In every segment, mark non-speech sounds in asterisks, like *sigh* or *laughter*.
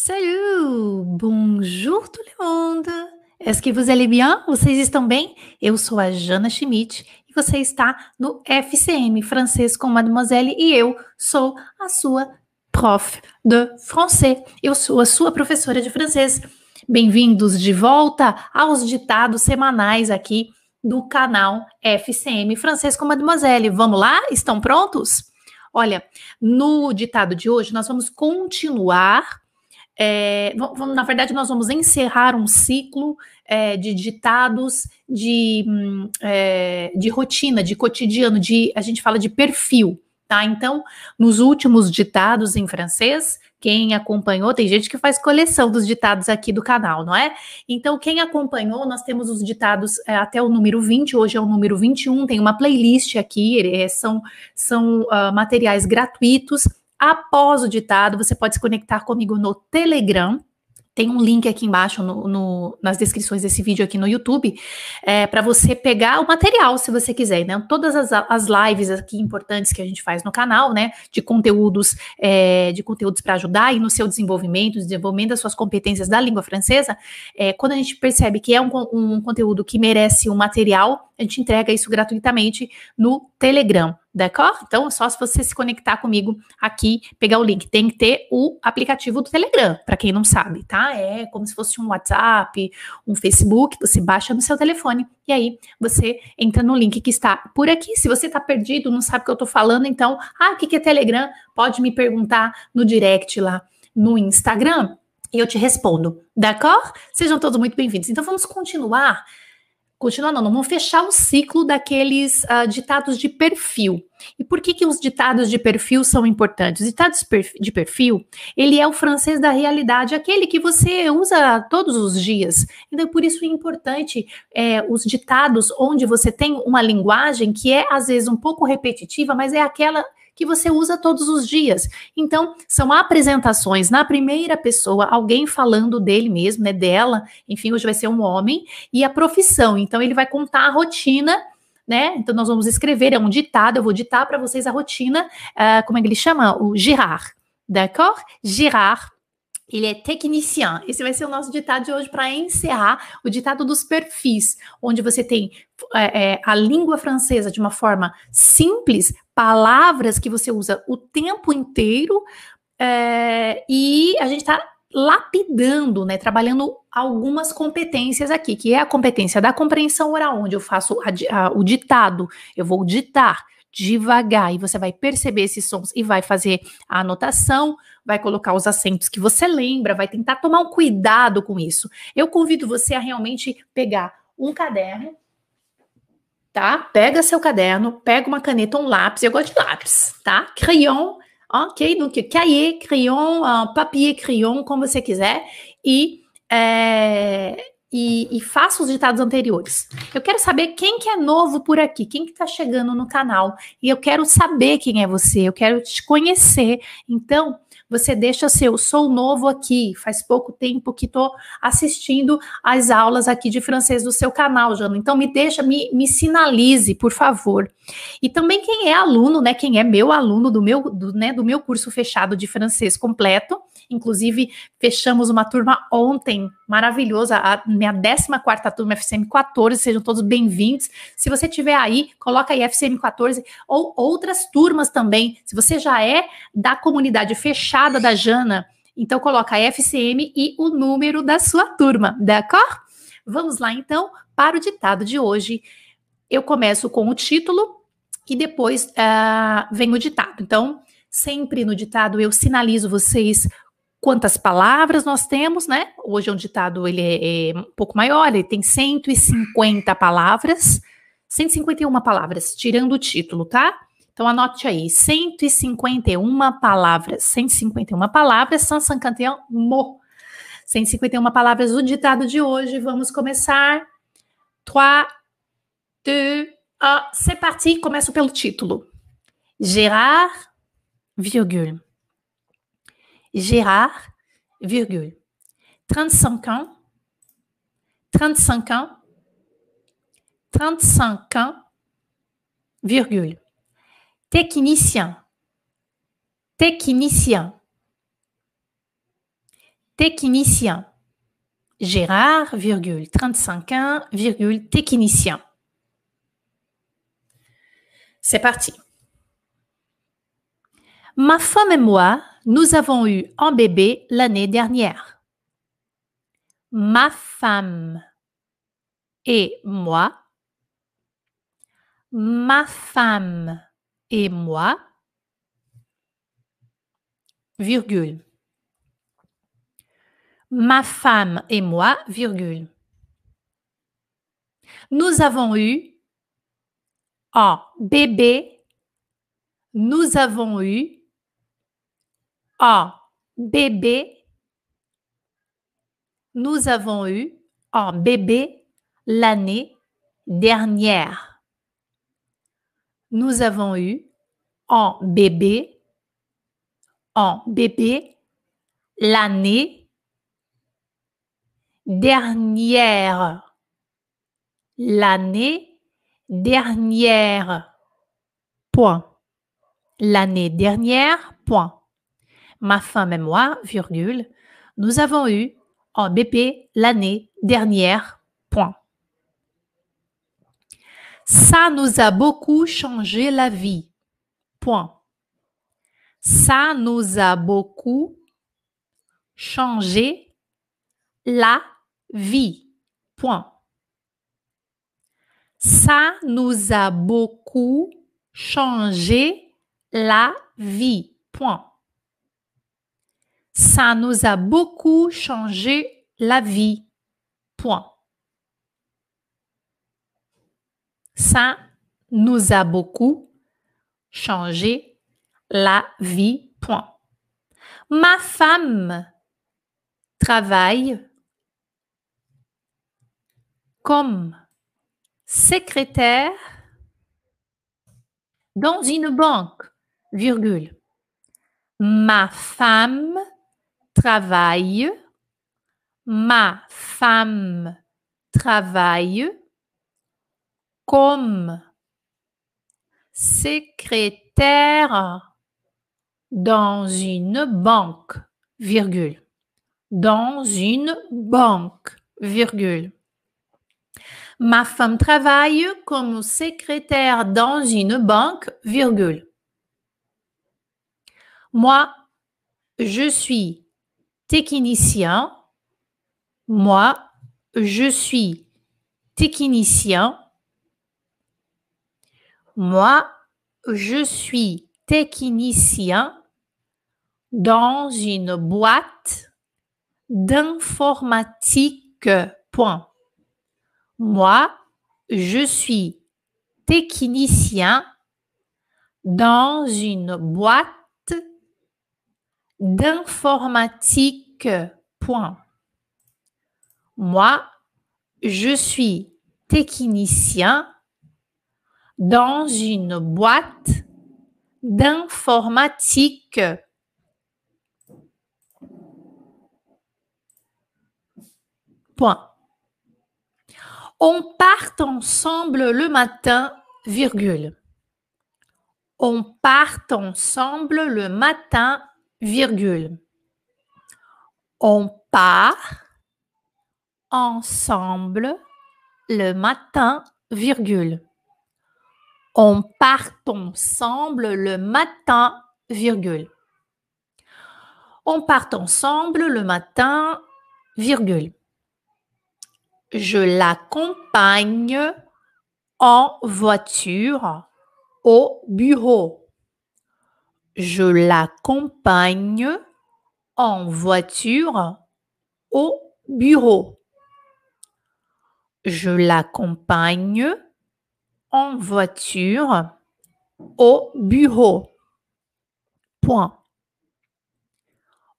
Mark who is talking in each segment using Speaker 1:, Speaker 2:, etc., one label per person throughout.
Speaker 1: Salut! Bonjour tout le monde! Est-ce que vous allez bien? Vocês estão bem? Eu sou a Jana Schmidt e você está no FCM Francês com Mademoiselle e eu sou a sua prof de français. Eu sou a sua professora de francês. Bem-vindos de volta aos ditados semanais aqui do canal FCM Francês com Mademoiselle. Vamos lá? Estão prontos? Olha, no ditado de hoje nós vamos continuar é, vamos, na verdade, nós vamos encerrar um ciclo é, de ditados de, hum, é, de rotina, de cotidiano, de a gente fala de perfil, tá? Então, nos últimos ditados em francês, quem acompanhou, tem gente que faz coleção dos ditados aqui do canal, não é? Então, quem acompanhou, nós temos os ditados é, até o número 20, hoje é o número 21, tem uma playlist aqui, é, são, são uh, materiais gratuitos Após o ditado, você pode se conectar comigo no Telegram. Tem um link aqui embaixo no, no, nas descrições desse vídeo aqui no YouTube é, para você pegar o material, se você quiser, né? Todas as, as lives aqui importantes que a gente faz no canal, né? De conteúdos, é, de conteúdos para ajudar e no seu desenvolvimento, desenvolvimento das suas competências da língua francesa. É, quando a gente percebe que é um, um conteúdo que merece um material, a gente entrega isso gratuitamente no Telegram. D'accord? Então, só se você se conectar comigo aqui, pegar o link. Tem que ter o aplicativo do Telegram, para quem não sabe, tá? É como se fosse um WhatsApp, um Facebook, você baixa no seu telefone e aí você entra no link que está por aqui. Se você está perdido, não sabe o que eu estou falando, então, ah, o que é Telegram? Pode me perguntar no direct lá no Instagram e eu te respondo, d'accord? Sejam todos muito bem-vindos. Então, vamos continuar continuar não, não vamos fechar o ciclo daqueles uh, ditados de perfil. E por que, que os ditados de perfil são importantes? Os ditados de perfil, ele é o francês da realidade, aquele que você usa todos os dias. Então, por isso é importante é, os ditados onde você tem uma linguagem que é, às vezes, um pouco repetitiva, mas é aquela que você usa todos os dias. Então, são apresentações na primeira pessoa, alguém falando dele mesmo, né, dela, enfim, hoje vai ser um homem, e a profissão. Então, ele vai contar a rotina né? Então nós vamos escrever, é um ditado, eu vou ditar para vocês a rotina, uh, como é que ele chama? O Girard, d'accord? Girard, ele é tecnicien. Esse vai ser o nosso ditado de hoje para encerrar o ditado dos perfis, onde você tem é, é, a língua francesa de uma forma simples palavras que você usa o tempo inteiro é, e a gente está lapidando, né, trabalhando algumas competências aqui, que é a competência da compreensão oral, onde eu faço a, a, o ditado, eu vou ditar devagar e você vai perceber esses sons e vai fazer a anotação, vai colocar os acentos que você lembra, vai tentar tomar um cuidado com isso. Eu convido você a realmente pegar um caderno tá? Pega seu caderno, pega uma caneta, um lápis, eu gosto de lápis, tá? Crayon, ok? Donc, cahier, crayon, uh, papier, crayon, como você quiser, e, é, e, e, faça os ditados anteriores. Eu quero saber quem que é novo por aqui, quem que tá chegando no canal, e eu quero saber quem é você, eu quero te conhecer, então você deixa seu sou novo aqui, faz pouco tempo que estou assistindo as aulas aqui de francês do seu canal, Jana. Então me deixa, me, me sinalize, por favor. E também quem é aluno, né? Quem é meu aluno do meu, do, né, do meu curso fechado de francês completo. Inclusive, fechamos uma turma ontem, maravilhosa, a minha 14 turma FCM 14, sejam todos bem-vindos. Se você tiver aí, coloca aí FCM 14 ou outras turmas também. Se você já é da comunidade fechada da Jana, então coloca FCM e o número da sua turma, d'accord? Vamos lá então para o ditado de hoje. Eu começo com o título e depois uh, vem o ditado. Então, sempre no ditado eu sinalizo vocês quantas palavras nós temos, né? Hoje é um ditado, ele é, é, um pouco maior, ele tem 150 palavras, 151 palavras, tirando o título, tá? Então anote aí, 151 palavras, 151 palavras, 151 mots. 151 palavras o ditado de hoje. Vamos começar. 3, 2, 1, c'est parti. Começo pelo título. Gérard, virgule. Gérard, virgule. 35 ans, 35 ans, 35 ans, virgule. Technicien, technicien, technicien. Gérard, virgule, 35 ans, virgule, technicien. C'est parti. Ma femme et moi, nous avons eu un bébé l'année dernière. Ma femme et moi, ma femme et moi, virgule. Ma femme et moi, virgule. Nous avons eu un bébé. Nous avons eu un bébé. Nous avons eu un bébé l'année dernière. Nous avons eu un bébé, un bébé l'année dernière. L'année dernière. Point. L'année dernière. Point. Ma femme et moi, virgule, nous avons eu un bébé l'année dernière. Point. Ça nous a beaucoup changé la vie. Point. Ça nous a beaucoup changé la vie. Point. Ça nous a beaucoup changé la vie. Point. Ça nous a beaucoup changé la vie. Point. Ça nous a beaucoup changé la vie. Point. Ma femme travaille comme secrétaire dans une banque, virgule. Ma femme travaille, ma femme travaille comme secrétaire dans une banque, virgule. Dans une banque, virgule. Ma femme travaille comme secrétaire dans une banque, virgule. Moi, je suis technicien. Moi, je suis technicien. Moi, je suis technicien dans une boîte d'informatique. Point. Moi, je suis technicien dans une boîte d'informatique. Point. Moi, je suis technicien dans une boîte d'informatique. Point. On part ensemble le matin, virgule. On part ensemble le matin, virgule. On part ensemble le matin, virgule. On part ensemble le matin, virgule. On part ensemble le matin, virgule. Je l'accompagne en voiture au bureau. Je l'accompagne en voiture au bureau. Je l'accompagne en voiture au bureau. Point.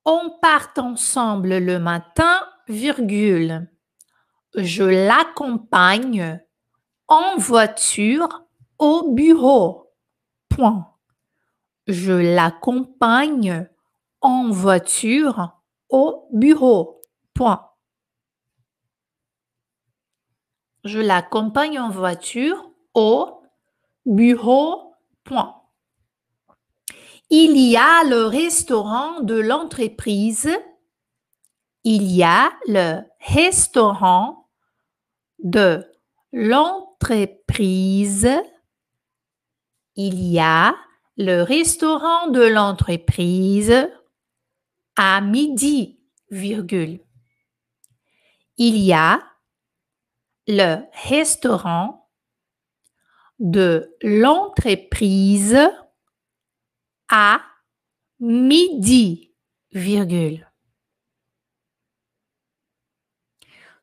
Speaker 1: On part ensemble le matin, virgule. Je l'accompagne en voiture au bureau. Point. Je l'accompagne en voiture au bureau. Point. Je l'accompagne en voiture au bureau. Il y a le restaurant de l'entreprise. Il y a le restaurant de l'entreprise. Il y a le restaurant de l'entreprise à midi. Il y a le restaurant de l'entreprise à midi, virgule.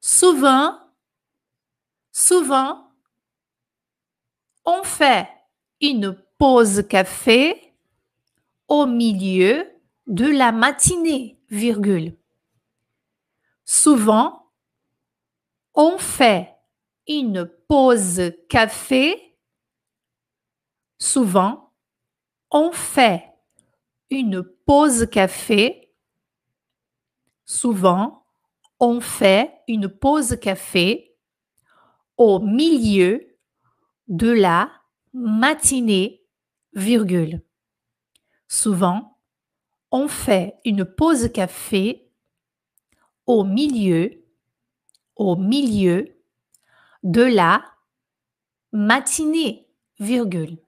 Speaker 1: Souvent, souvent, on fait une pause café au milieu de la matinée, virgule. Souvent, on fait une pause café. Souvent, on fait une pause café. Souvent, on fait une pause café au milieu de la matinée, virgule. Souvent, on fait une pause café au milieu, au milieu de la matinée, virgule.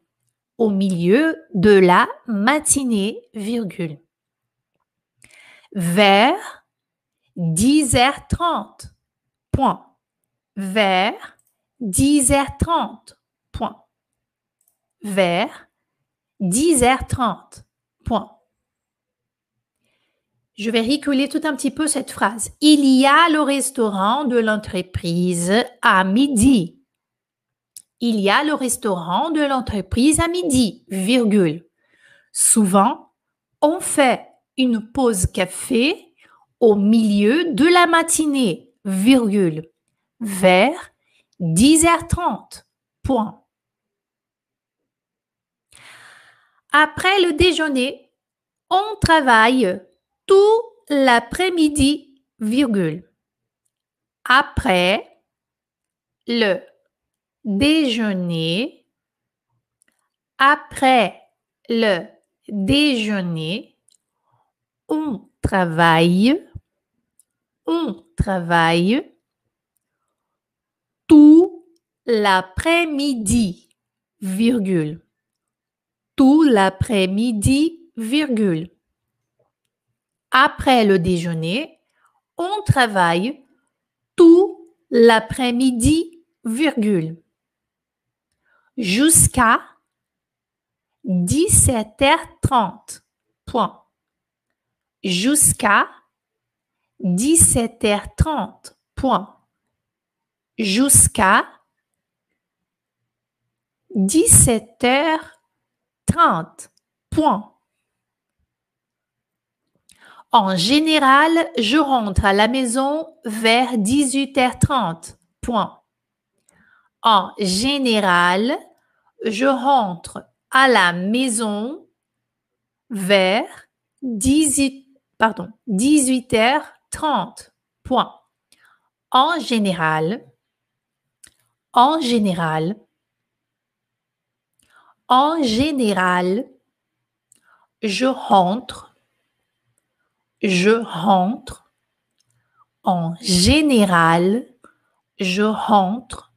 Speaker 1: Au milieu de la matinée, virgule. Vers 10h30, point. Vers 10h30, point. Vers 10h30, point. Je vais reculer tout un petit peu cette phrase. Il y a le restaurant de l'entreprise à midi. Il y a le restaurant de l'entreprise à midi, virgule. Souvent, on fait une pause café au milieu de la matinée, virgule, vers 10h30, point. Après le déjeuner, on travaille tout l'après-midi, virgule. Après le déjeuner, après le déjeuner, on travaille, on travaille tout l'après-midi, virgule. Tout l'après-midi, virgule. Après le déjeuner, on travaille tout l'après-midi, virgule. Jusqu'à 17h30. Point. Jusqu'à 17h30. Point. Jusqu'à 17h30. Point. En général, je rentre à la maison vers 18h30. Point. En général, je rentre à la maison vers 18, pardon, 18h30. Point. En général, en général, en général, je rentre je rentre. En général, je rentre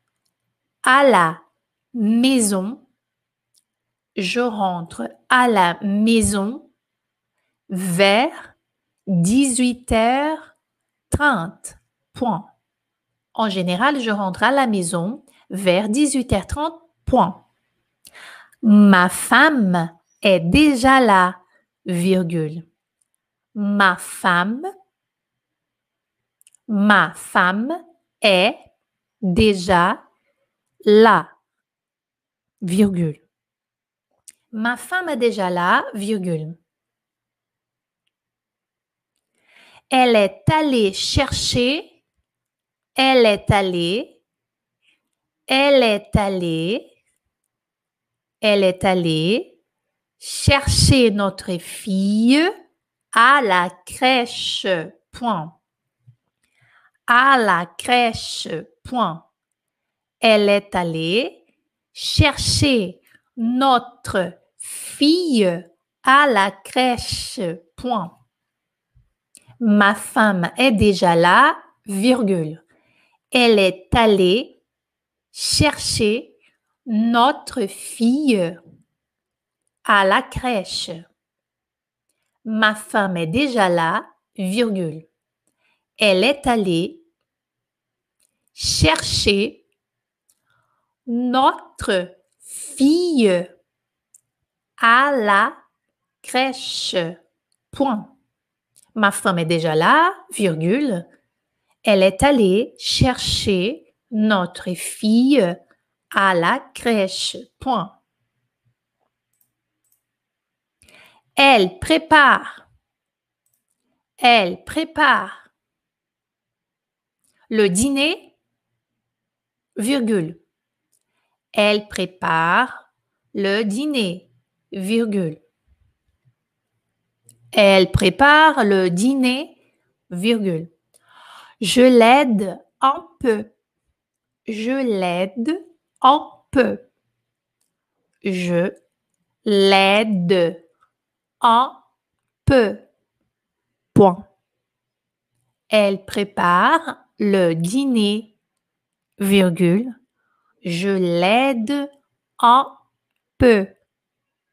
Speaker 1: à la maison. Je rentre à la maison vers 18h30. Point. En général, je rentre à la maison vers 18h30. Point. Ma femme est déjà là, virgule ma femme, ma femme est déjà là, virgule. Ma femme est déjà là, virgule. Elle est allée chercher, elle est allée, elle est allée, elle est allée chercher notre fille à la crèche. Point. À la crèche. Point. Elle est allée chercher notre fille à la crèche. Point. Ma femme est déjà là, virgule. Elle est allée chercher notre fille à la crèche. Ma femme est déjà là, virgule. Elle est allée chercher notre fille à la crèche. Point. Ma femme est déjà là, virgule. Elle est allée chercher notre fille à la crèche. Point. Elle prépare. Elle prépare. Le dîner, virgule. Elle prépare le dîner, virgule. Elle prépare le dîner, virgule. Je l'aide un peu. Je l'aide un peu. Je l'aide un peu. Point. Elle prépare le dîner, virgule. Je l'aide un peu.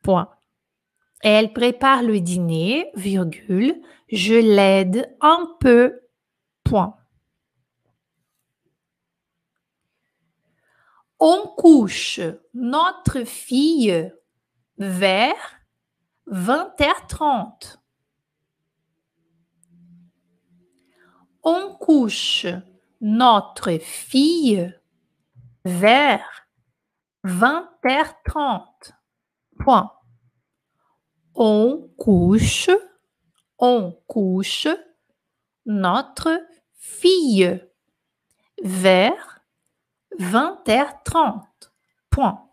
Speaker 1: Point. Elle prépare le dîner, virgule. Je l'aide un peu. Point. On couche notre fille vers 20h30. On couche notre fille vers 20h30. Point. On couche, on couche notre fille vers 20h30. Point.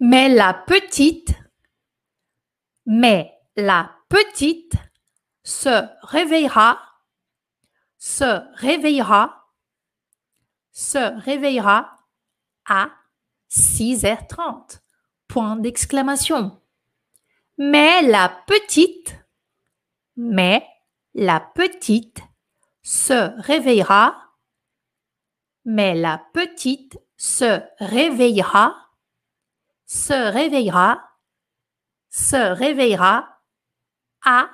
Speaker 1: Mais la petite, mais la petite se réveillera, se réveillera, se réveillera à 6h30. Point d'exclamation. Mais la petite, mais la petite se réveillera, mais la petite se réveillera, se réveillera, se réveillera à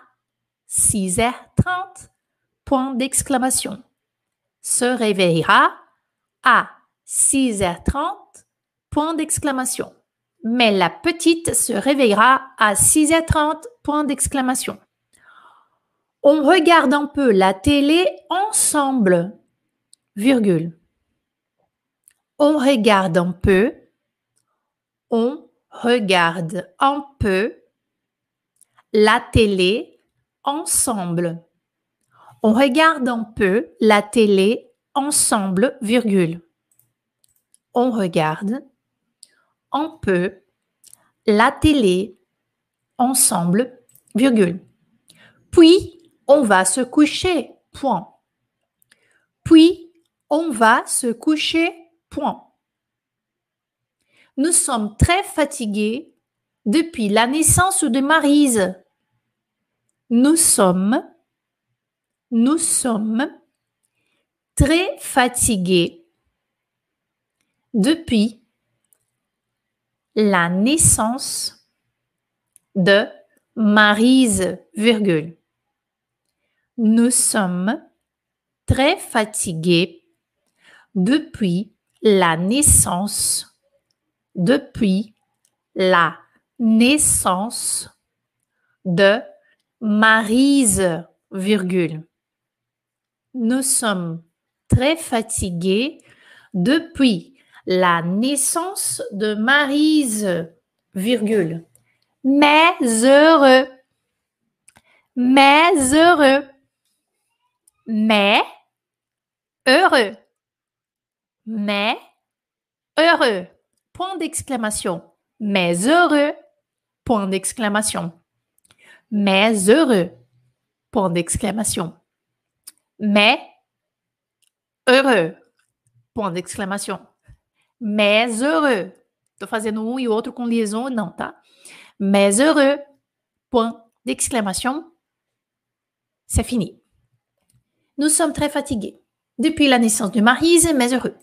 Speaker 1: 6h30. Point d'exclamation. Se réveillera à 6h30. Point d'exclamation. Mais la petite se réveillera à 6h30. Point d'exclamation. On regarde un peu la télé ensemble. Virgule. On regarde un peu. On regarde un peu la télé ensemble. On regarde un peu la télé ensemble, virgule. On regarde un peu la télé ensemble, virgule. Puis, on va se coucher, point. Puis, on va se coucher, point. Nous sommes très fatigués depuis la naissance de Marise. Nous sommes, nous sommes très fatigués depuis la naissance de Marise, virgule. Nous sommes très fatigués depuis la naissance, depuis la naissance de Marise, virgule. Nous sommes très fatigués depuis la naissance de Marise, virgule. Mais heureux. Mais heureux. Mais heureux. Mais heureux. Point d'exclamation. Mais heureux. Point d'exclamation. Mais heureux. Point d'exclamation. Mais heureux. Point d'exclamação. Mais heureux. Tô fazendo um e outro com liaison, não, tá? Mais heureux. point d'exclamation. C'est fini. Nous sommes très fatigués. Depuis la naissance de Marise, mais heureux.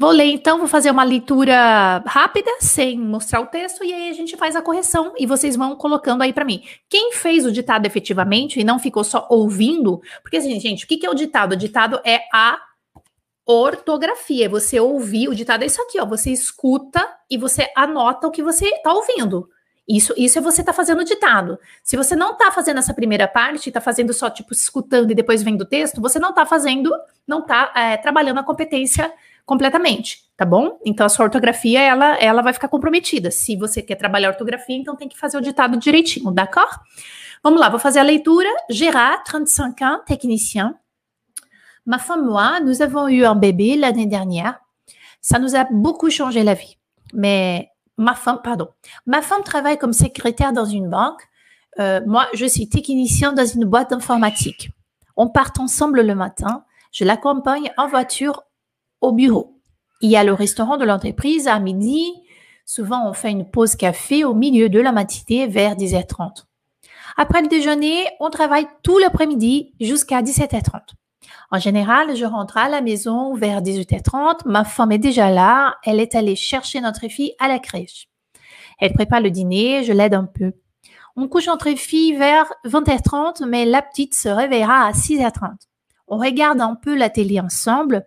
Speaker 1: Vou ler então, vou fazer uma leitura rápida, sem mostrar o texto, e aí a gente faz a correção e vocês vão colocando aí para mim. Quem fez o ditado efetivamente e não ficou só ouvindo, porque assim, gente, o que é o ditado? O ditado é a ortografia, você ouvir, o ditado é isso aqui, ó, você escuta e você anota o que você tá ouvindo. Isso, isso é você tá fazendo o ditado. Se você não tá fazendo essa primeira parte, tá fazendo só, tipo, escutando e depois vendo o texto, você não tá fazendo, não tá é, trabalhando a competência completamente, tá bom? Então a sua ortografia ela, ela vai ficar comprometida. Se você quer trabalhar ortografia, então tem que fazer o ditado direitinho, d'accord? Vamos lá, vou fazer a leitura. Gérard, 35 ans, technicien. Ma femme moi, nous avons eu un bébé l'année dernière. Ça nous a beaucoup changé la vie. Mais ma femme, pardon, ma femme travaille comme secrétaire dans une banque. Euh, moi, je suis technicien dans une boîte d'informatique. On part ensemble le matin. Je l'accompagne en voiture au bureau. Il y a le restaurant de l'entreprise à midi. Souvent, on fait une pause café au milieu de la matinée vers 10h30. Après le déjeuner, on travaille tout l'après-midi jusqu'à 17h30. En général, je rentre à la maison vers 18h30. Ma femme est déjà là. Elle est allée chercher notre fille à la crèche. Elle prépare le dîner. Je l'aide un peu. On couche notre fille vers 20h30, mais la petite se réveillera à 6h30. On regarde un peu la télé ensemble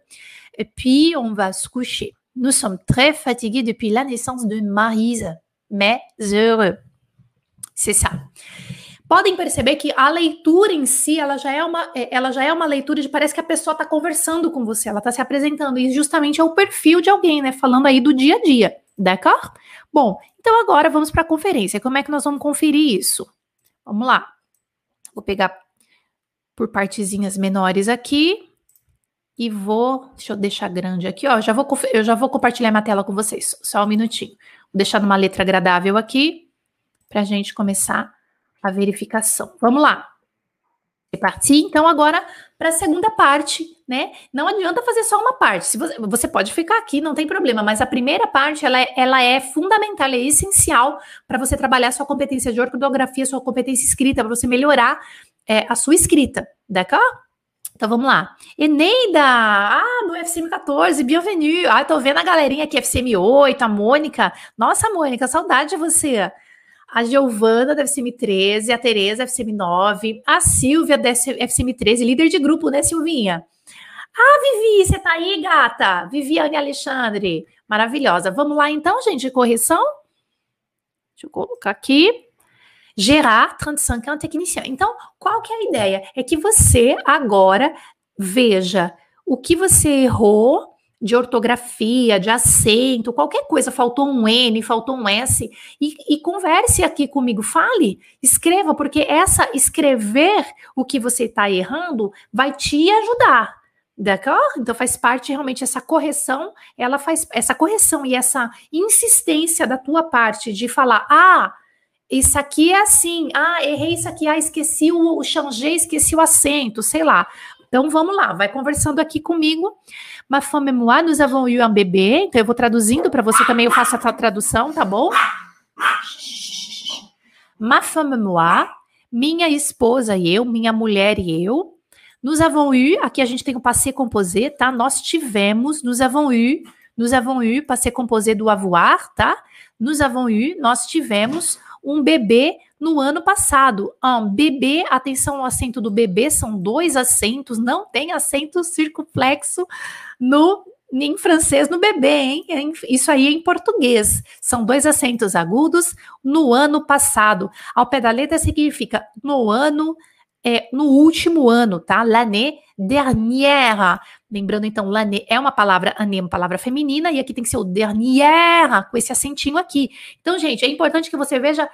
Speaker 1: et puis on va se coucher. Nous sommes très fatigués depuis la naissance de Marise, mais heureux. C'est ça. Podem perceber que a leitura em si, ela já é uma, ela já é uma leitura de parece que a pessoa está conversando com você, ela está se apresentando e justamente é o perfil de alguém, né, falando aí do dia a dia, d'accord? Bom, então agora vamos para a conferência. Como é que nós vamos conferir isso? Vamos lá. Vou pegar por partezinhas menores aqui e vou, deixa eu deixar grande aqui, ó, já vou, eu já vou compartilhar minha tela com vocês, só um minutinho. Vou deixar numa letra agradável aqui, para a gente começar a verificação. Vamos lá. Partir, então, agora para a segunda parte, né? Não adianta fazer só uma parte. Se você, você pode ficar aqui, não tem problema, mas a primeira parte ela é, ela é fundamental, é essencial para você trabalhar sua competência de ortografia, sua competência escrita, para você melhorar é, a sua escrita, d'accord? Então vamos lá. Eneida, ah, do FCM 14, bienvenue. Ah, tô vendo a galerinha aqui, FCM 8, a Mônica. Nossa, Mônica, saudade de você. A Giovana da FCM 13, a Tereza FCM 9, a Silvia da FCM 13, líder de grupo, né, Silvinha? Ah, Vivi, você tá aí, gata? Viviane Alexandre, maravilhosa. Vamos lá então, gente, correção? Deixa eu colocar aqui gerar 35 ans technicien. Então, qual que é a ideia? É que você agora veja o que você errou de ortografia, de acento, qualquer coisa, faltou um N, faltou um S, e, e, converse aqui comigo, fale, escreva, porque essa escrever o que você está errando vai te ajudar. D'accord? Então faz parte realmente essa correção, ela faz essa correção e essa insistência da tua parte de falar: "Ah, isso aqui é assim, ah, errei isso aqui, ah, esqueci o, o esqueci o acento, sei lá. Então vamos lá, vai conversando aqui comigo. Ma femme moi, nous avons eu un bébé. Então eu vou traduzindo para você também, eu faço a tradução, tá bom? Ma femme moi, minha esposa e eu, minha mulher e eu. Nous avons eu, aqui a gente tem o passé composé, tá? Nós tivemos, nous avons eu, nous avons eu, passé composé do avoir, tá? Nous avons eu, nós tivemos um bebê no ano passado. Um bebê, atenção ao acento do bebê, são dois acentos, não tem acento circunflexo no em francês no bebê, hein? Isso aí é em português. São dois acentos agudos no ano passado. Ao pé da letra significa no ano, é, no último ano, tá? L'année dernière. Lembrando, então, l'année é uma palavra, année é uma palavra feminina, e aqui tem que ser o dernière, com esse acentinho aqui. Então, gente, é importante que você veja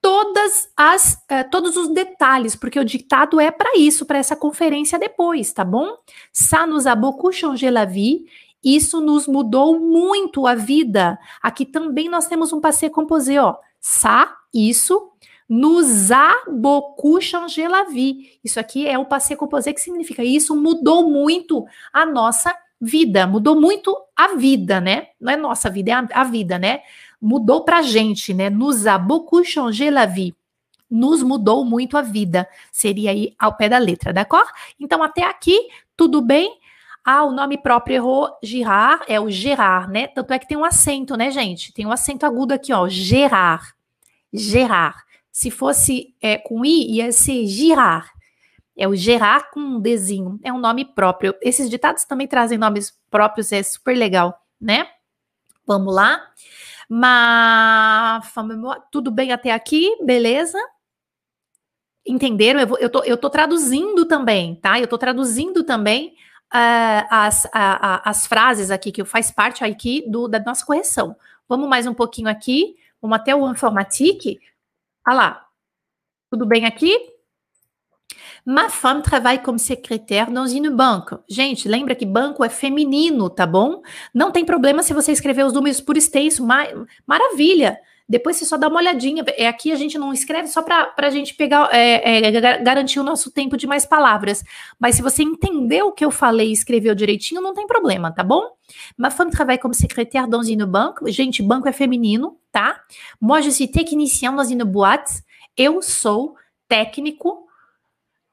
Speaker 1: todas as eh, todos os detalhes, porque o ditado é para isso, para essa conferência depois, tá bom? Ça nous a beaucoup changé la vie. Isso nos mudou muito a vida. Aqui também nós temos um passé composé, ó. Ça, isso, nous a beaucoup changé la vie. Isso aqui é o passé composé que significa isso mudou muito a nossa vida, mudou muito a vida, né? Não é nossa vida, é a, a vida, né? mudou pra gente, né? Nous a beaucoup changé la vie. nos mudou muito a vida. Seria aí ao pé da letra, d'accord? Então, até aqui, tudo bem? Ah, o nome próprio errou, Girard, é o Gerard, né? Tanto é que tem um acento, né, gente? Tem um acento agudo aqui, ó, Gerard. Gerard. Se fosse é, com I, ia ser Girard. É o Gerard com um Dzinho. É um nome próprio. Esses ditados também trazem nomes próprios, é super legal, né? Vamos lá. Mas tudo bem até aqui, beleza? Entenderam? Eu, vou, eu, tô, eu tô traduzindo também, tá? Eu tô traduzindo também uh, as, uh, uh, as frases aqui, que faz parte aqui do, da nossa correção. Vamos mais um pouquinho aqui. Vamos até o informatique. Olha lá. Tudo bem aqui? Ma femme travaille comme secrétaire dans une banque. Gente, lembra que banco é feminino, tá bom? Não tem problema se você escrever os números por extenso, maravilha. Depois você só dá uma olhadinha. É aqui a gente não escreve só para a gente pegar, é, é, garantir o nosso tempo de mais palavras. Mas se você entendeu o que eu falei e escreveu direitinho, não tem problema, tá bom? Ma femme travaille comme secrétaire dans une banque. Gente, banco é feminino, tá? Moi, je suis technicien dans une boîte. Eu sou técnico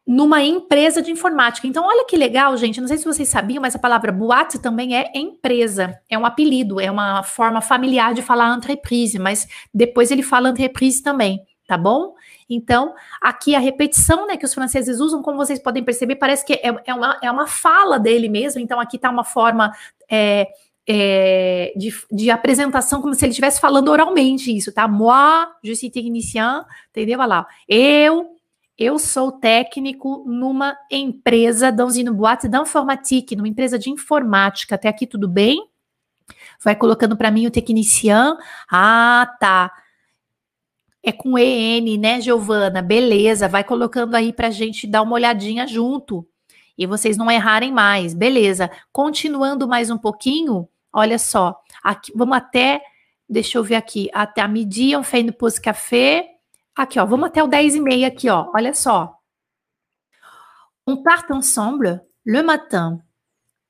Speaker 1: numa empresa de informática. Então, olha que legal, gente. Não sei se vocês sabiam, mas a palavra boate também é empresa. É um apelido, é uma forma familiar de falar entreprise, mas depois ele fala entreprise também, tá bom? Então, aqui a repetição né, que os franceses usam, como vocês podem perceber, parece que é, é, uma, é uma fala dele mesmo. Então, aqui está uma forma. É, é, de, de, apresentação, como se ele estivesse falando oralmente isso, tá? Moi, je suis technicien, entendeu? Olha lá. Eu eu sou técnico numa empresa dans une boîte d'informatique, numa empresa de informática. Até aqui tudo bem? Vai colocando para mim o tecnicien. Ah, tá. É com EN, né, Giovana? Beleza, vai colocando aí para gente dar uma olhadinha junto. E vocês não errarem mais. Beleza. Continuando mais um pouquinho, olha só. Aqui, vamos até, deixa eu ver aqui, até a fait une pause café. Aqui, ó, vamos até o 10 e meia aqui, ó. Olha só. On part ensemble le matin.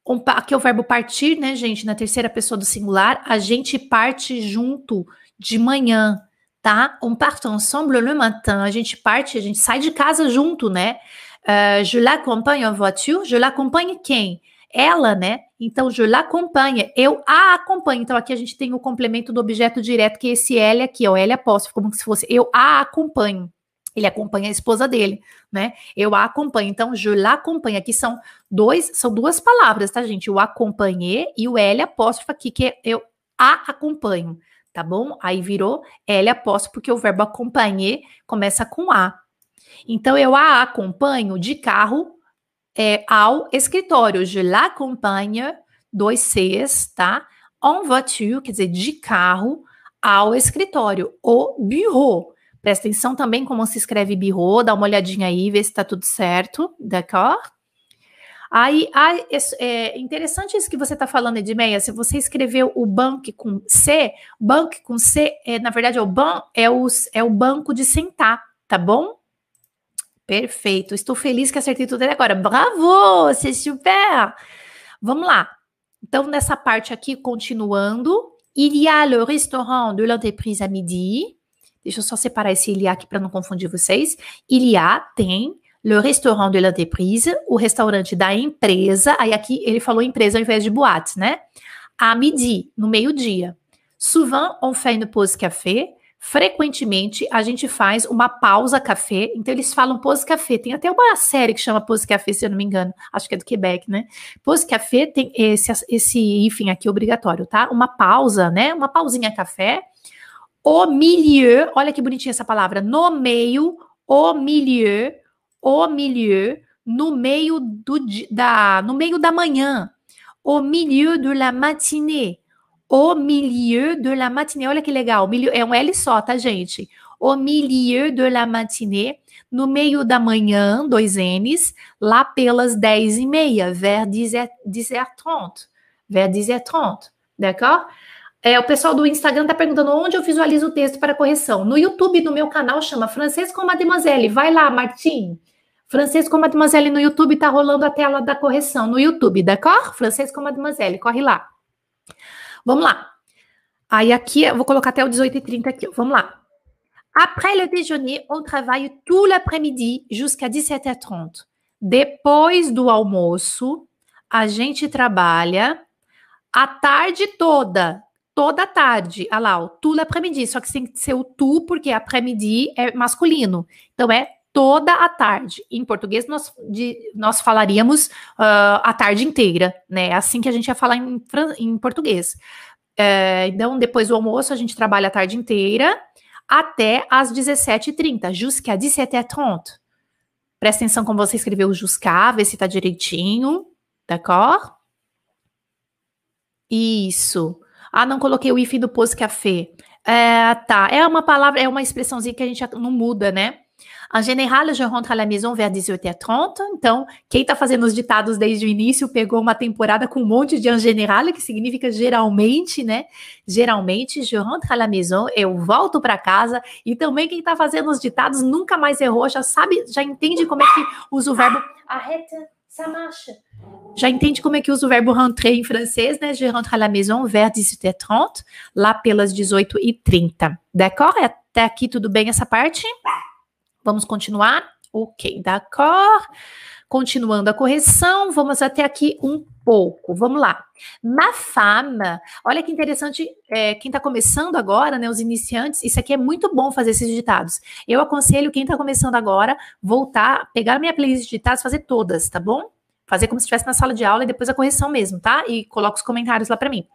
Speaker 1: On aqui é o verbo partir, né, gente? Na terceira pessoa do singular, a gente parte junto de manhã, tá? On part ensemble le matin. A gente parte, a gente sai de casa junto, né? Uh, je l'accompagne en voiture. Je l'accompagne quem? Ela, né? Então, je l'accompagne, eu a acompanho. Então, aqui a gente tem o complemento do objeto direto, que é esse L aqui, ó, L apóstrofo, como se fosse eu a acompanho. Ele acompanha a esposa dele, né? Eu a acompanho. Então, je l'accompagne. Aqui são dois, são duas palavras, tá, gente? O acompanhar e o L apóstrofo aqui, que é eu a acompanho, tá bom? Aí virou L apóstrofo, porque o verbo acompanhar começa com A. Então, eu a acompanho de carro é, ao escritório. Je l'accompagne, dois Cs, tá? En voiture, quer dizer, de carro, ao escritório. O bureau. Presta atenção também como se escreve bureau, dá uma olhadinha aí, vê se tá tudo certo, d'accord? Aí, aí é interessante isso que você está falando, Edmeia. Se você escreveu o banco com C, banco com C, é, na verdade, é o, ban, é, o, é o banco de sentar, tá bom? Perfeito. Estou feliz que acertei tudo até agora. Bravo! C'est super! Vamos lá. Então, nessa parte aqui, continuando. Il y a le restaurant de l'entreprise à midi. Deixa eu só separar esse il y a aqui para não confundir vocês. Il y a, tem, le restaurant de l'entreprise, o restaurante da empresa. Aí aqui ele falou empresa ao invés de boate, né? À midi, no meio-dia. Souvent, on fait une pause café frequentemente a gente faz uma pausa café. Então eles falam pause café. Tem até uma série que chama pause café, se eu não me engano. Acho que é do Quebec, né? Pause café tem esse esse hífen aqui obrigatório, tá? Uma pausa, né? Uma pausinha café. O milieu, olha que bonitinha essa palavra. No meio, o milieu, o milieu, no meio do da no meio da manhã. Au milieu de la matinée au milieu de la matinée. Olha que legal, é um L só, tá, gente? Au milieu de la matinée, no meio da manhã, dois N's, lá pelas 10 e meia, vers 10h30. Vers 10h30, d'accord? É, o pessoal do Instagram tá perguntando onde eu visualizo o texto para correção. No YouTube, no meu canal, chama Francês com Mademoiselle. Vai lá, Martim. Francês com Mademoiselle no YouTube, tá rolando a tela da correção no YouTube, d'accord? Francês com Mademoiselle, corre lá. Vamos lá. Aí aqui, eu vou colocar até o 18h30 aqui. Vamos lá. Après le déjeuner, on travaille tout l'après-midi jusqu'à 17h30. Depois do almoço, a gente trabalha a tarde toda. Toda tarde. Olha lá, o tout l'après-midi. Só que tem que ser o tu, porque après-midi é masculino. Então é toda a tarde. Em português, nós, de, nós falaríamos uh, a tarde inteira, né? É assim que a gente ia falar em, em português. É, então, depois do almoço, a gente trabalha a tarde inteira até às 17h30, jusqu'à 17h30. Presta atenção como você escreveu jusqu'à, vê se tá direitinho, d'accord? Isso. Ah, não coloquei o if do pose café. É, tá. É uma palavra, é uma expressãozinha que a gente não muda, né? En général, je rentre à la maison vers 18h30. Então, quem está fazendo os ditados desde o início pegou uma temporada com um monte de en général, que significa geralmente, né? Geralmente, je rentre à la maison, eu volto para casa. E também quem está fazendo os ditados nunca mais errou, já sabe, já entende como é que usa o verbo arrête, ça marche. Já entende como é que usa o verbo rentrer em francês, né? Je rentre à la maison vers 18h30, lá pelas 18h30. D'accord? Até aqui tudo bem essa parte? Vamos continuar? Ok, d'accord. Continuando a correção, vamos até aqui um pouco. Vamos lá. Ma femme, olha que interessante, é, quem está começando agora, né, os iniciantes, isso aqui é muito bom fazer esses ditados. Eu aconselho quem está começando agora, voltar, pegar minha playlist de ditados, fazer todas, tá bom? Fazer como se estivesse na sala de aula e depois a correção mesmo, tá? E coloca os comentários lá para mim.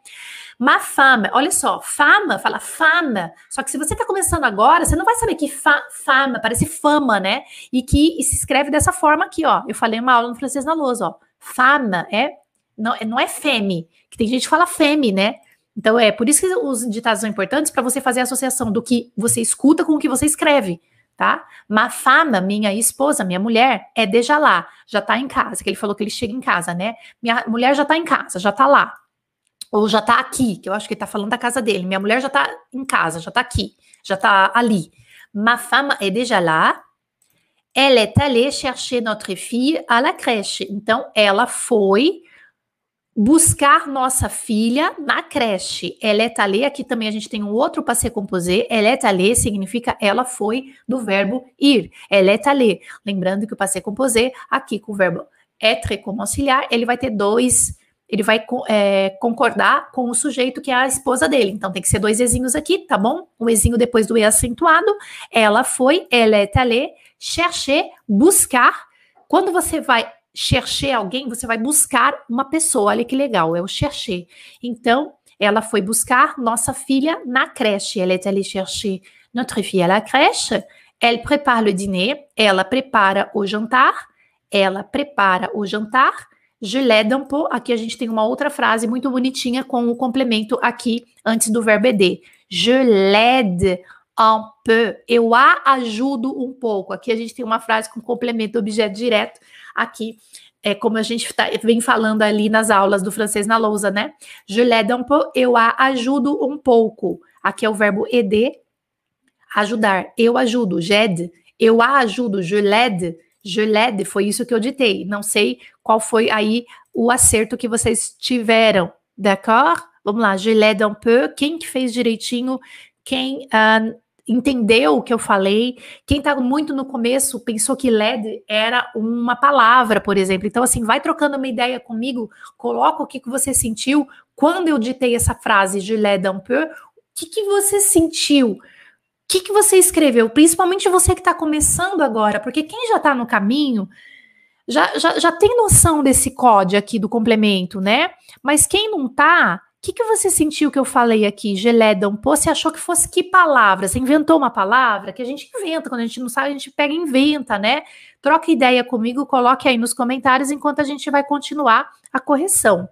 Speaker 1: Ma fama, olha só, fama, fala fama. Só que se você está começando agora, você não vai saber que fa, fama, parece fama, né? E que e se escreve dessa forma aqui, ó. Eu falei uma aula no francês na lousa, ó. Fama é não, não é feme, que tem gente que fala feme, né? Então é por isso que os ditados são importantes para você fazer a associação do que você escuta com o que você escreve, tá? Ma fama, minha esposa, minha mulher, é deja lá, já tá em casa, que ele falou que ele chega em casa, né? Minha mulher já tá em casa, já tá lá ou já tá aqui, que eu acho que ele tá falando da casa dele. Minha mulher já tá em casa, já tá aqui, já tá ali. Ma femme est déjà là. Elle est allée chercher notre fille à la crèche. Então, ela foi buscar nossa filha na creche. Elle est allée, aqui também a gente tem um outro passé composé. Elle est allée significa ela foi do verbo ir. Elle est allée. Lembrando que o passé composé, aqui com o verbo être como auxiliar, ele vai ter dois ele vai é, concordar com o sujeito que é a esposa dele. Então tem que ser dois ezinhos aqui, tá bom? Um ezinho depois do e acentuado. Ela foi, ela est allée, chercher, buscar. Quando você vai chercher alguém, você vai buscar uma pessoa. Olha que legal, é o chercher. Então, ela foi buscar nossa filha na creche. Ela est allée chercher notre fille à la crèche. Elle prépare le dîner. Ela prepara o jantar. Ela prepara o jantar. Un peu. Aqui a gente tem uma outra frase muito bonitinha com o complemento aqui antes do verbo ed. Je l'aide un peu. Eu a ajudo um pouco. Aqui a gente tem uma frase com complemento objeto direto. Aqui é como a gente tá, vem falando ali nas aulas do francês na lousa, né? Je l'aide un peu. Eu a ajudo um pouco. Aqui é o verbo aider, ajudar. Eu ajudo. J'aide. Eu a ajudo. Je l'aide Je l'aide, foi isso que eu ditei. Não sei qual foi aí o acerto que vocês tiveram, d'accord? Vamos lá, je l'aide un peu. Quem que fez direitinho? Quem uh, entendeu o que eu falei? Quem está muito no começo pensou que LED era uma palavra, por exemplo. Então, assim, vai trocando uma ideia comigo, coloca o que, que você sentiu quando eu ditei essa frase, je l'aide un peu. O que, que você sentiu? que, que você escreveu? Principalmente você que está começando agora, porque quem já está no caminho já, já, já tem noção desse código aqui do complemento, né? Mas quem não tá, o que, que você sentiu que eu falei aqui? Um pô, você achou que fosse que palavra? Você inventou uma palavra que a gente inventa, quando a gente não sabe, a gente pega e inventa, né? Troca ideia comigo, coloque aí nos comentários enquanto a gente vai continuar a correção.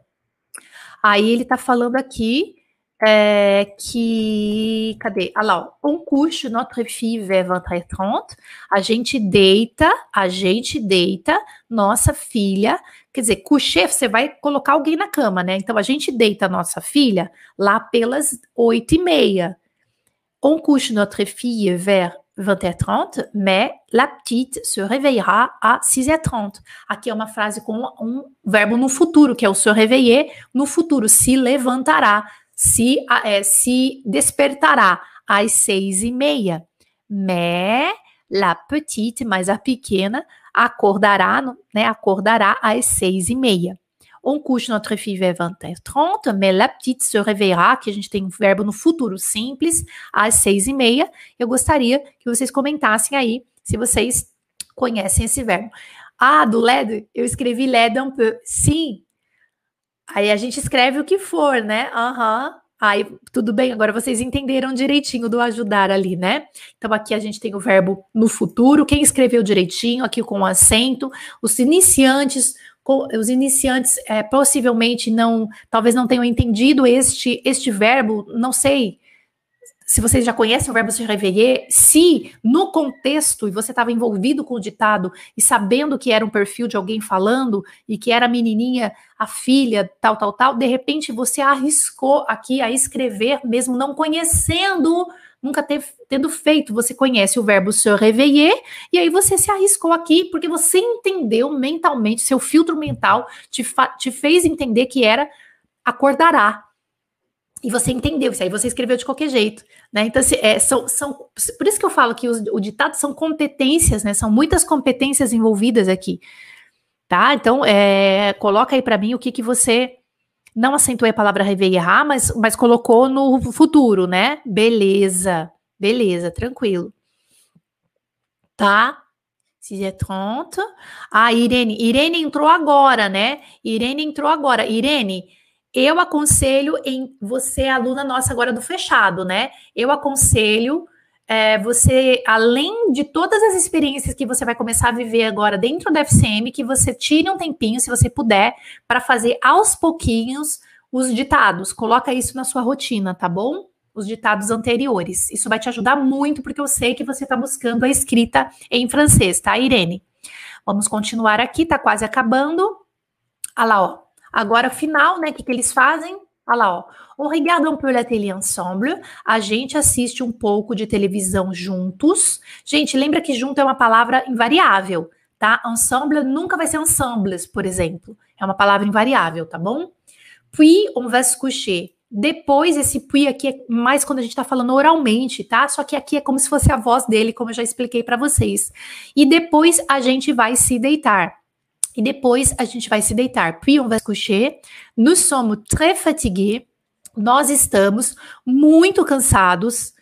Speaker 1: Aí ele tá falando aqui é, que. Cadê? Ah lá, ó. On couche notre fille vers 20h30. A gente deita, a gente deita nossa filha. Quer dizer, coucher, você vai colocar alguém na cama, né? Então a gente deita nossa filha lá pelas 8h30. On couche notre fille vers 20h30, mais la petite se réveillera à 6h30. Aqui é uma frase com um verbo no futuro, que é o se réveiller, no futuro, se levantará se, é, se despertará às seis e meia. mais la petite, mais a pequena, acordará, né, acordará às seis e meia. On couche notre fille vers 20h30, mais la petite se réveillera, que a gente tem um verbo no futuro simples, às seis e meia. Eu gostaria que vocês comentassem aí se vocês conhecem esse verbo. Ah, do LED, eu escrevi LED un peu. Sim. Aí a gente escreve o que for, né? Aham. Uhum. Aí, tudo bem, agora vocês entenderam direitinho do ajudar ali, né? Então, aqui a gente tem o verbo no futuro, quem escreveu direitinho, aqui com acento, os iniciantes, os iniciantes é, possivelmente não, talvez não tenham entendido este, este verbo, não sei se vocês já conhecem o verbo se réveiller, se no contexto e você estava envolvido com o ditado e sabendo que era um perfil de alguém falando e que era a menininha, a filha, tal, tal, tal, de repente você arriscou aqui a escrever, mesmo não conhecendo, nunca ter, tendo feito, você conhece o verbo se réveiller e aí você se arriscou aqui porque você entendeu mentalmente, seu filtro mental te, te fez entender que era acordará, e você entendeu isso aí, você escreveu de qualquer jeito, né? Então, assim, é, são, são, por isso que eu falo que os, o ditado são competências, né? São muitas competências envolvidas aqui, tá? Então, é, coloca aí para mim o que que você não acentuou a palavra errar, mas, mas colocou no futuro, né? Beleza, beleza, tranquilo. Tá? 6h30. Ah, Irene, Irene entrou agora, né? Irene entrou agora. Irene, eu aconselho em você, aluna nossa agora do fechado, né? Eu aconselho é, você, além de todas as experiências que você vai começar a viver agora dentro da FCM, que você tire um tempinho, se você puder, para fazer aos pouquinhos os ditados. Coloca isso na sua rotina, tá bom? Os ditados anteriores. Isso vai te ajudar muito, porque eu sei que você está buscando a escrita em francês, tá, Irene? Vamos continuar aqui, tá quase acabando. Olha lá, ó. Agora, final, né? O que, que eles fazem? Olha lá, ó. Un peu la télé ensemble. A gente assiste um pouco de televisão juntos. Gente, lembra que junto é uma palavra invariável, tá? Ensemble nunca vai ser ensembles, por exemplo. É uma palavra invariável, tá bom? Puis, on va se coucher. Depois, esse puis aqui é mais quando a gente tá falando oralmente, tá? Só que aqui é como se fosse a voz dele, como eu já expliquei para vocês. E depois a gente vai se deitar e depois a gente vai se deitar. Puis on va se coucher. Nous sommes très fatigués. Nós estamos muito cansados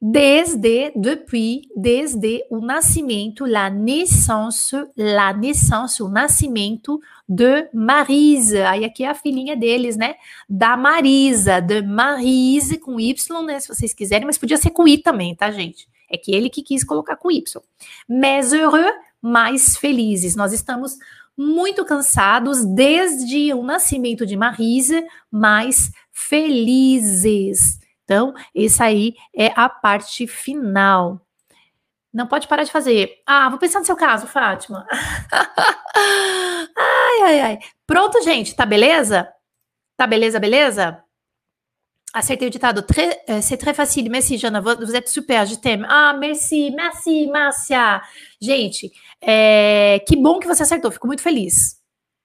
Speaker 1: desde, depuis, desde o nascimento, la naissance, la naissance, o nascimento de Marisa. Aí aqui é a filhinha deles, né? Da Marisa, de Marise com Y, né? Se vocês quiserem, mas podia ser com I também, tá, gente? É que ele que quis colocar com Y. Mais heureux, mais felizes. Nós estamos muito cansados desde o nascimento de Marisa, mais felizes. Então, essa aí é a parte final. Não pode parar de fazer. Ah, vou pensar no seu caso, Fátima. *laughs* ai, ai, ai. Pronto, gente, tá beleza? Tá beleza, beleza? Acertei o ditado. C'est très facile. Merci, Jana. Vous êtes super. Je t'aime. Ah, merci, merci, Márcia. Gente, é, que bom que você acertou. Fico muito feliz.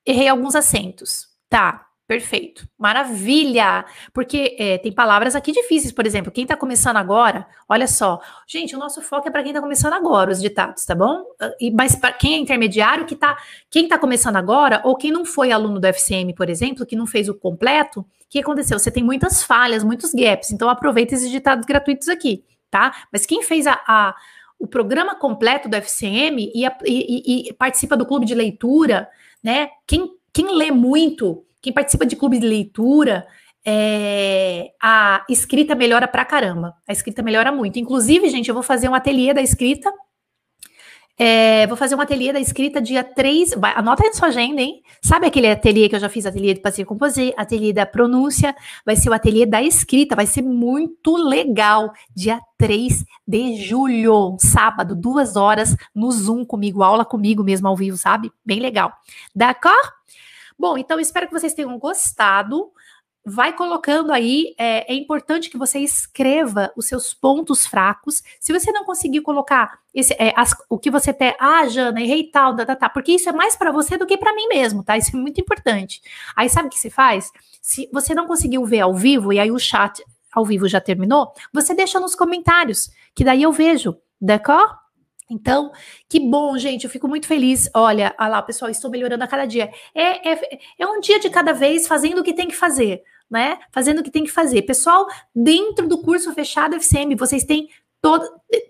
Speaker 1: Errei alguns acentos. Tá, perfeito. Maravilha. Porque é, tem palavras aqui difíceis. Por exemplo, quem tá começando agora, olha só. Gente, o nosso foco é para quem tá começando agora, os ditados, tá bom? E, mas para quem é intermediário, que tá, quem tá começando agora, ou quem não foi aluno do FCM, por exemplo, que não fez o completo que aconteceu? Você tem muitas falhas, muitos gaps, então aproveita esses ditados gratuitos aqui, tá? Mas quem fez a, a o programa completo do FCM e, e, e, participa do clube de leitura, né? Quem, quem lê muito, quem participa de clube de leitura, é, a escrita melhora pra caramba. A escrita melhora muito. Inclusive, gente, eu vou fazer um ateliê da escrita é, vou fazer um ateliê da escrita dia 3. Vai, anota aí na sua agenda, hein? Sabe aquele ateliê que eu já fiz, ateliê de passeio composé, ateliê da pronúncia? Vai ser o ateliê da escrita, vai ser muito legal. Dia 3 de julho, sábado, duas horas, no Zoom comigo, aula comigo mesmo ao vivo, sabe? Bem legal. D'accord? Bom, então espero que vocês tenham gostado vai colocando aí. É, é, importante que você escreva os seus pontos fracos. Se você não conseguir colocar esse, é, as, o que você tem, ah, Jana, errei tal, tá, tá, tá, porque isso é mais para você do que para mim mesmo, tá? Isso é muito importante. Aí sabe o que você faz? Se você não conseguiu ver ao vivo, e aí o chat ao vivo já terminou, você deixa nos comentários, que daí eu vejo, d'accord? Então, que bom, gente. Eu fico muito feliz. Olha, olha lá, pessoal, estou melhorando a cada dia. É, é, é um dia de cada vez fazendo o que tem que fazer, né? Fazendo o que tem que fazer. Pessoal, dentro do curso fechado FCM, vocês têm todo,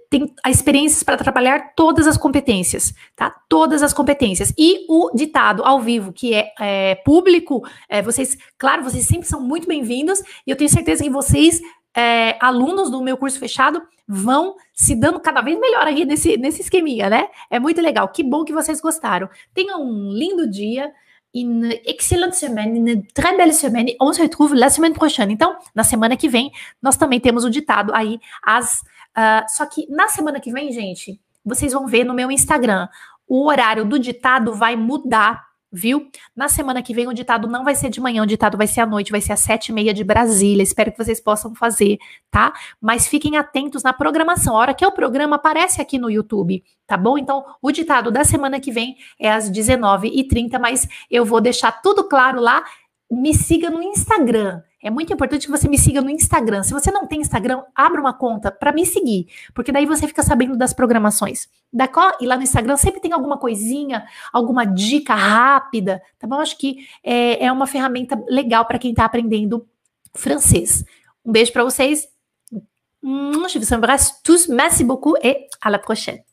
Speaker 1: tem experiências para trabalhar todas as competências, tá? Todas as competências. E o ditado ao vivo, que é, é público, é, vocês, claro, vocês sempre são muito bem-vindos, e eu tenho certeza que vocês é, alunos do meu curso fechado vão se dando cada vez melhor aqui nesse, nesse esqueminha, né? É muito legal. Que bom que vocês gostaram. Tenham um lindo dia. Une excellente semaine, une très belle semaine. On se retrouve la semaine prochaine. Então, na semana que vem, nós também temos o ditado aí. As, uh, só que na semana que vem, gente, vocês vão ver no meu Instagram. O horário do ditado vai mudar viu? Na semana que vem o ditado não vai ser de manhã, o ditado vai ser à noite, vai ser às sete e meia de Brasília. Espero que vocês possam fazer, tá? Mas fiquem atentos na programação. A hora que o programa aparece aqui no YouTube, tá bom? Então, o ditado da semana que vem é às 19h30, mas eu vou deixar tudo claro lá. Me siga no Instagram. É muito importante que você me siga no Instagram. Se você não tem Instagram, abra uma conta para me seguir, porque daí você fica sabendo das programações. Da e lá no Instagram sempre tem alguma coisinha, alguma dica rápida, tá bom? Acho que é, é uma ferramenta legal para quem está aprendendo francês. Um beijo para vocês. Je vous embrasse tous. Merci beaucoup et à la prochaine.